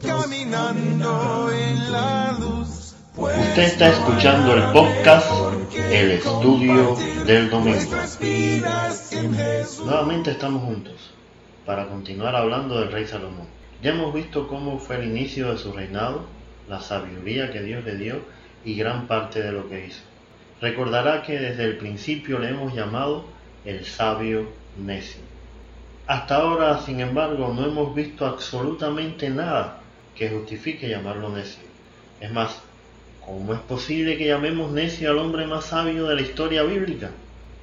caminando en la luz. Usted está escuchando el podcast El Estudio del Domingo. Nuevamente estamos juntos para continuar hablando del rey Salomón. Ya hemos visto cómo fue el inicio de su reinado, la sabiduría que Dios le dio y gran parte de lo que hizo. Recordará que desde el principio le hemos llamado el sabio necio. Hasta ahora, sin embargo, no hemos visto absolutamente nada que justifique llamarlo necio. Es más, ¿cómo es posible que llamemos necio al hombre más sabio de la historia bíblica?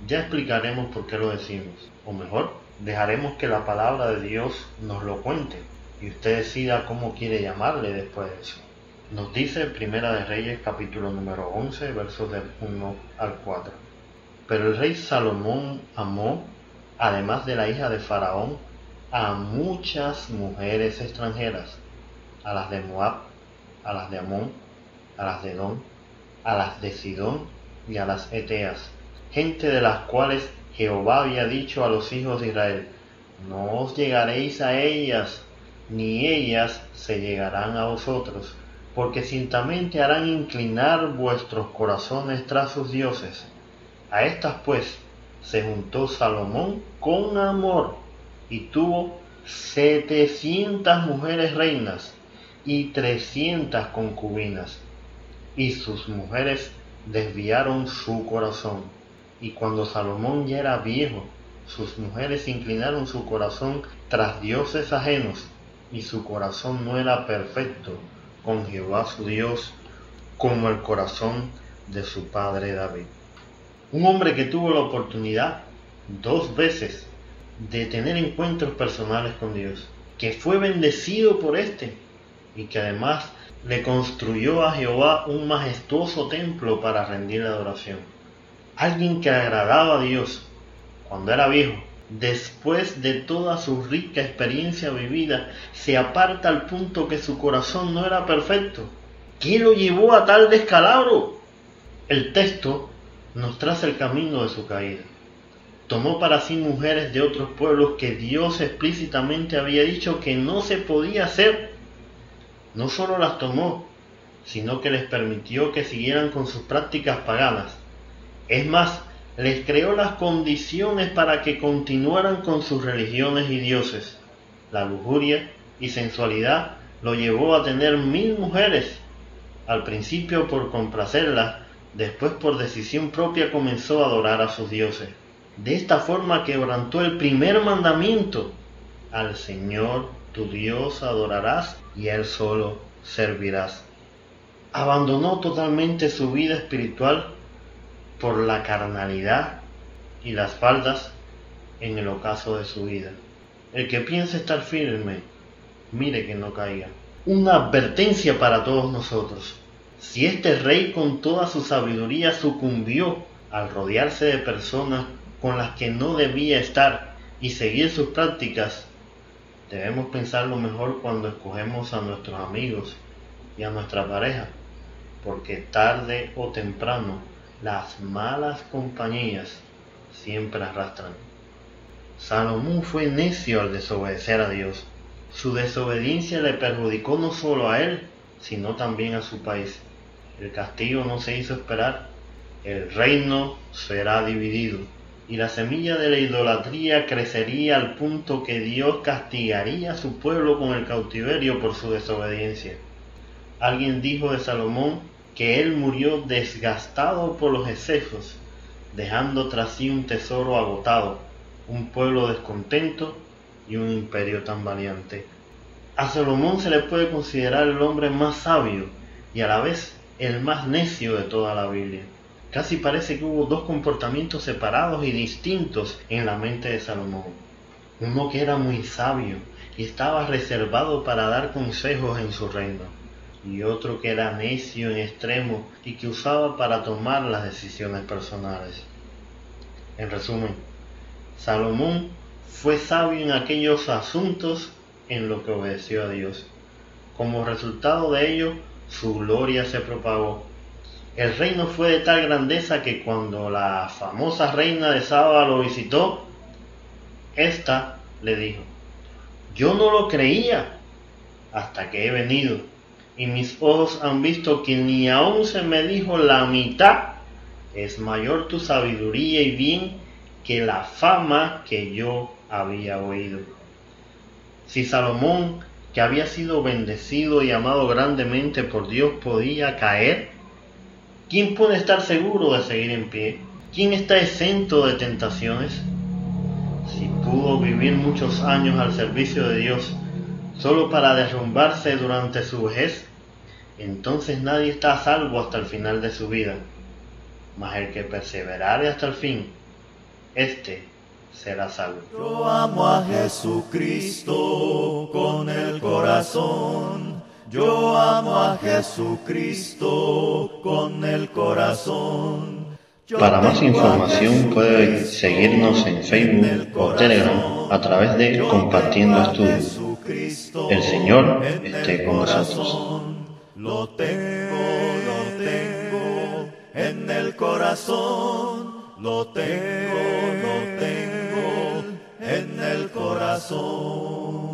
Ya explicaremos por qué lo decimos. O mejor, dejaremos que la palabra de Dios nos lo cuente y usted decida cómo quiere llamarle después de eso. Nos dice Primera de Reyes capítulo número 11 versos del 1 al 4. Pero el rey Salomón amó además de la hija de Faraón, a muchas mujeres extranjeras, a las de Moab, a las de Amón, a las de Edom, a las de Sidón y a las Eteas, gente de las cuales Jehová había dicho a los hijos de Israel, no os llegaréis a ellas, ni ellas se llegarán a vosotros, porque ciertamente harán inclinar vuestros corazones tras sus dioses. A estas pues se juntó Salomón con amor y tuvo setecientas mujeres reinas y trescientas concubinas. Y sus mujeres desviaron su corazón. Y cuando Salomón ya era viejo, sus mujeres inclinaron su corazón tras dioses ajenos, y su corazón no era perfecto con Jehová su Dios, como el corazón de su padre David. Un hombre que tuvo la oportunidad dos veces de tener encuentros personales con Dios, que fue bendecido por este y que además le construyó a Jehová un majestuoso templo para rendirle adoración. Alguien que agradaba a Dios cuando era viejo, después de toda su rica experiencia vivida, se aparta al punto que su corazón no era perfecto. ¿Qué lo llevó a tal descalabro? El texto nos traza el camino de su caída. Tomó para sí mujeres de otros pueblos que Dios explícitamente había dicho que no se podía hacer. No solo las tomó, sino que les permitió que siguieran con sus prácticas paganas. Es más, les creó las condiciones para que continuaran con sus religiones y dioses. La lujuria y sensualidad lo llevó a tener mil mujeres, al principio por complacerlas, Después por decisión propia comenzó a adorar a sus dioses. De esta forma quebrantó el primer mandamiento. Al Señor tu Dios adorarás y a Él solo servirás. Abandonó totalmente su vida espiritual por la carnalidad y las faldas en el ocaso de su vida. El que piense estar firme, mire que no caiga. Una advertencia para todos nosotros. Si este rey con toda su sabiduría sucumbió al rodearse de personas con las que no debía estar y seguir sus prácticas, debemos pensarlo mejor cuando escogemos a nuestros amigos y a nuestra pareja, porque tarde o temprano las malas compañías siempre arrastran. Salomón fue necio al desobedecer a Dios. Su desobediencia le perjudicó no solo a él, sino también a su país. El castigo no se hizo esperar, el reino será dividido y la semilla de la idolatría crecería al punto que Dios castigaría a su pueblo con el cautiverio por su desobediencia. Alguien dijo de Salomón que él murió desgastado por los excesos, dejando tras sí un tesoro agotado, un pueblo descontento y un imperio tan valiente. A Salomón se le puede considerar el hombre más sabio y a la vez el más necio de toda la Biblia. Casi parece que hubo dos comportamientos separados y distintos en la mente de Salomón. Uno que era muy sabio y estaba reservado para dar consejos en su reino, y otro que era necio en extremo y que usaba para tomar las decisiones personales. En resumen, Salomón fue sabio en aquellos asuntos en lo que obedeció a Dios. Como resultado de ello, su gloria se propagó. El reino fue de tal grandeza que cuando la famosa reina de Saba lo visitó, ésta le dijo, Yo no lo creía hasta que he venido y mis ojos han visto que ni aún se me dijo la mitad. Es mayor tu sabiduría y bien que la fama que yo había oído. Si Salomón, había sido bendecido y amado grandemente por Dios, podía caer, ¿quién puede estar seguro de seguir en pie? ¿Quién está exento de tentaciones? Si pudo vivir muchos años al servicio de Dios solo para derrumbarse durante su vejez, entonces nadie está a salvo hasta el final de su vida. Mas el que perseverare hasta el fin, éste será salvo. Yo amo a Jesucristo con el corazón. Yo amo a Jesucristo con el corazón. Para más información puede seguirnos en Facebook o Telegram a través de Compartiendo Estudios. El Señor esté con nosotros. Lo tengo, lo tengo en el corazón. Lo tengo, lo tengo en el corazón.